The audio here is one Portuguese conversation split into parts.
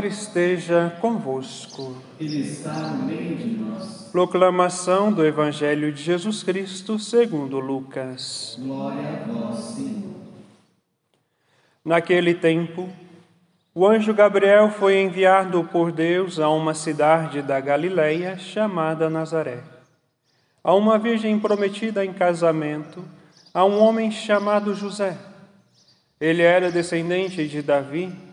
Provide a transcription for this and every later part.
Senhor esteja convosco. Ele está no meio de nós. Proclamação do Evangelho de Jesus Cristo segundo Lucas. Glória a vós, Senhor. Naquele tempo, o anjo Gabriel foi enviado por Deus a uma cidade da Galileia chamada Nazaré, a uma virgem prometida em casamento a um homem chamado José. Ele era descendente de Davi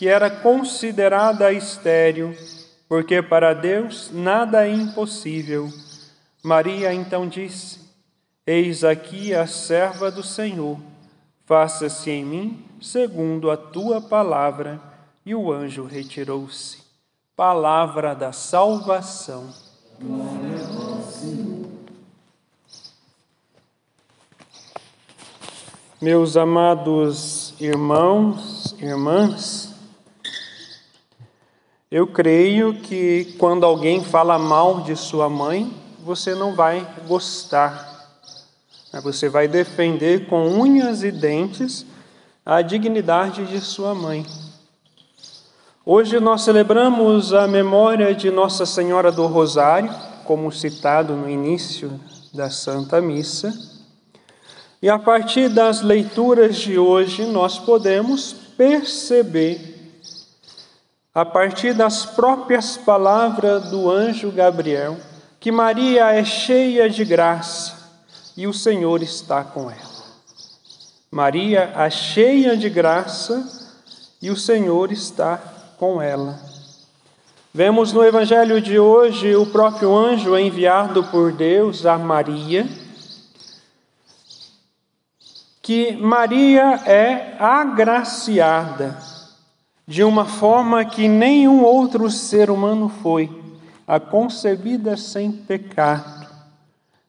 que era considerada estéril, porque para Deus nada é impossível. Maria então disse: Eis aqui a serva do Senhor, faça-se em mim segundo a tua palavra. E o anjo retirou-se. Palavra da salvação. Glória a vós, Senhor. Meus amados irmãos, irmãs, eu creio que quando alguém fala mal de sua mãe, você não vai gostar. Você vai defender com unhas e dentes a dignidade de sua mãe. Hoje nós celebramos a memória de Nossa Senhora do Rosário, como citado no início da Santa Missa. E a partir das leituras de hoje, nós podemos perceber a partir das próprias palavras do anjo Gabriel, que Maria é cheia de graça e o Senhor está com ela. Maria é cheia de graça e o Senhor está com ela. Vemos no Evangelho de hoje o próprio anjo enviado por Deus a Maria, que Maria é agraciada de uma forma que nenhum outro ser humano foi, a concebida sem pecado,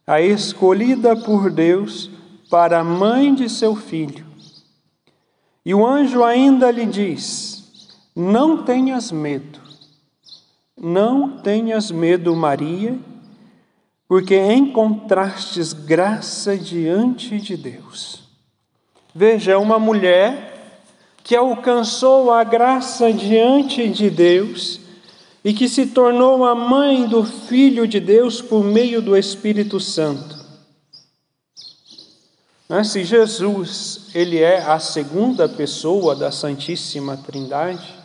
a escolhida por Deus para a mãe de seu filho. E o anjo ainda lhe diz: Não tenhas medo, não tenhas medo, Maria, porque encontrastes graça diante de Deus. Veja, uma mulher que alcançou a graça diante de Deus e que se tornou a mãe do Filho de Deus por meio do Espírito Santo. Se Jesus ele é a segunda pessoa da Santíssima Trindade,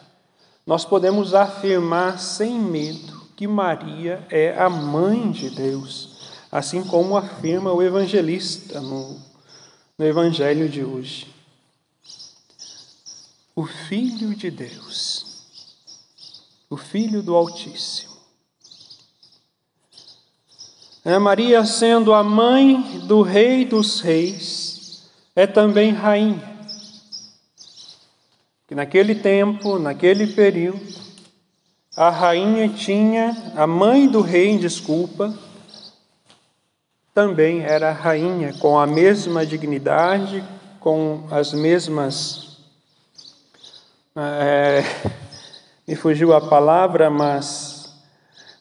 nós podemos afirmar sem medo que Maria é a mãe de Deus, assim como afirma o evangelista no, no Evangelho de hoje o Filho de Deus, o Filho do Altíssimo. É Maria, sendo a mãe do Rei dos Reis, é também rainha. Que naquele tempo, naquele período, a rainha tinha, a mãe do rei, desculpa, também era rainha, com a mesma dignidade, com as mesmas é, me fugiu a palavra, mas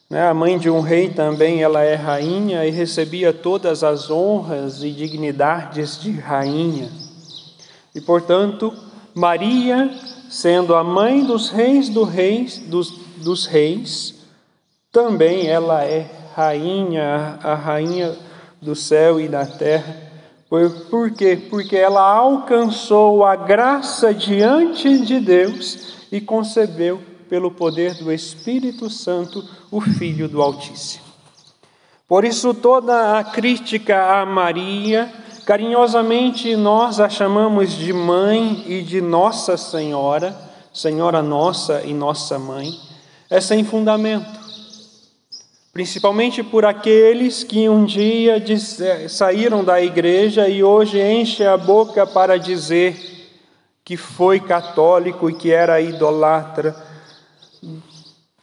Né? A mãe de um rei também, ela é rainha e recebia todas as honras e dignidades de rainha. E, portanto, Maria, sendo a mãe dos reis, do reis dos, dos reis, também ela é rainha, a rainha do céu e da terra. Por, quê? Porque ela alcançou a graça diante de Deus e concebeu pelo poder do Espírito Santo, o Filho do Altíssimo. Por isso, toda a crítica a Maria, carinhosamente nós a chamamos de mãe e de Nossa Senhora, Senhora nossa e nossa mãe, é sem fundamento. Principalmente por aqueles que um dia saíram da igreja e hoje enchem a boca para dizer que foi católico e que era idolatra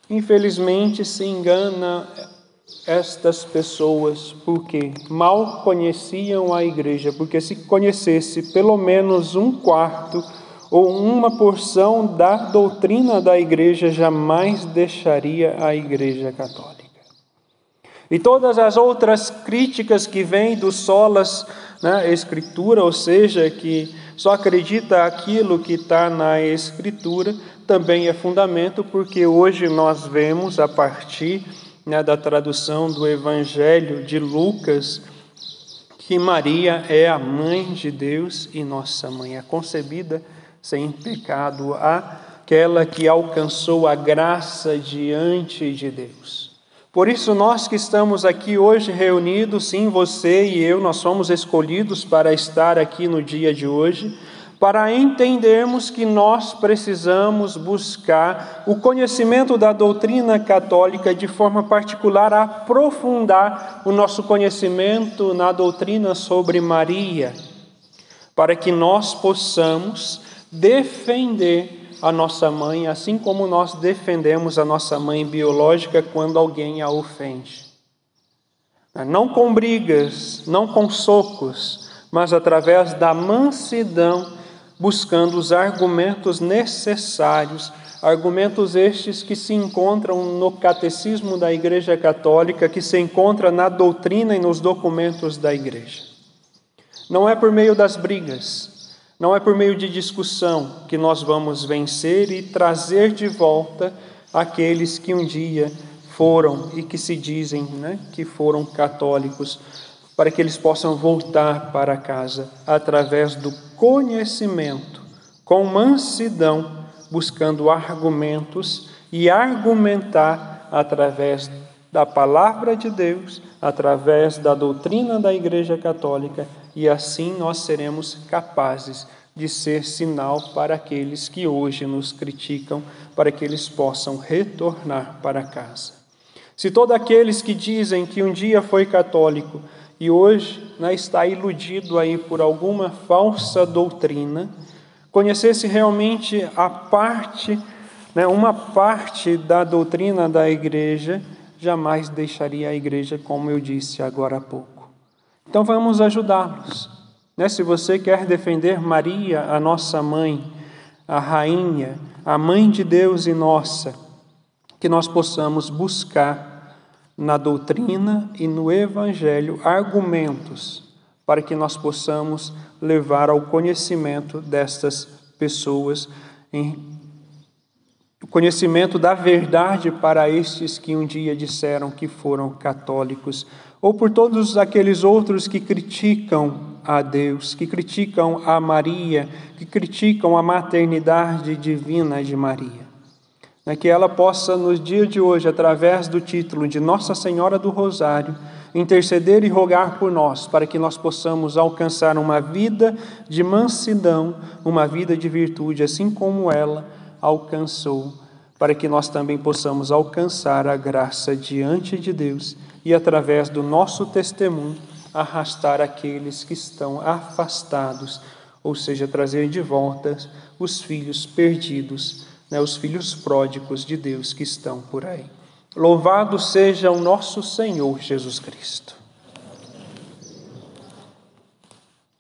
Infelizmente se engana estas pessoas porque mal conheciam a igreja, porque se conhecesse pelo menos um quarto ou uma porção da doutrina da igreja, jamais deixaria a igreja católica. E todas as outras críticas que vêm do solas né, escritura, ou seja, que só acredita aquilo que está na escritura, também é fundamento, porque hoje nós vemos, a partir né, da tradução do Evangelho de Lucas, que Maria é a mãe de Deus e nossa mãe, é concebida sem pecado, aquela que alcançou a graça diante de Deus. Por isso, nós que estamos aqui hoje reunidos, sim, você e eu, nós somos escolhidos para estar aqui no dia de hoje para entendermos que nós precisamos buscar o conhecimento da doutrina católica de forma particular, aprofundar o nosso conhecimento na doutrina sobre Maria, para que nós possamos defender a nossa mãe, assim como nós defendemos a nossa mãe biológica quando alguém a ofende. Não com brigas, não com socos, mas através da mansidão buscando os argumentos necessários, argumentos estes que se encontram no catecismo da Igreja Católica, que se encontra na doutrina e nos documentos da Igreja. Não é por meio das brigas, não é por meio de discussão que nós vamos vencer e trazer de volta aqueles que um dia foram e que se dizem né, que foram católicos, para que eles possam voltar para casa através do conhecimento, com mansidão, buscando argumentos e argumentar através da palavra de Deus, através da doutrina da Igreja Católica, e assim nós seremos capazes de ser sinal para aqueles que hoje nos criticam, para que eles possam retornar para casa. Se todos aqueles que dizem que um dia foi católico e hoje né, está iludido aí por alguma falsa doutrina, conhecesse realmente a parte, né, uma parte da doutrina da igreja, jamais deixaria a igreja, como eu disse agora há pouco. Então vamos ajudá-los. Né? Se você quer defender Maria, a nossa mãe, a rainha, a mãe de Deus e nossa, que nós possamos buscar na doutrina e no evangelho argumentos para que nós possamos levar ao conhecimento destas pessoas, em o conhecimento da verdade para estes que um dia disseram que foram católicos, ou por todos aqueles outros que criticam a Deus, que criticam a Maria, que criticam a maternidade divina de Maria. Né, que ela possa, nos dias de hoje, através do título de Nossa Senhora do Rosário, interceder e rogar por nós, para que nós possamos alcançar uma vida de mansidão, uma vida de virtude, assim como ela alcançou, para que nós também possamos alcançar a graça diante de Deus e, através do nosso testemunho, arrastar aqueles que estão afastados, ou seja, trazer de volta os filhos perdidos né, os filhos pródigos de Deus que estão por aí. Louvado seja o nosso Senhor Jesus Cristo.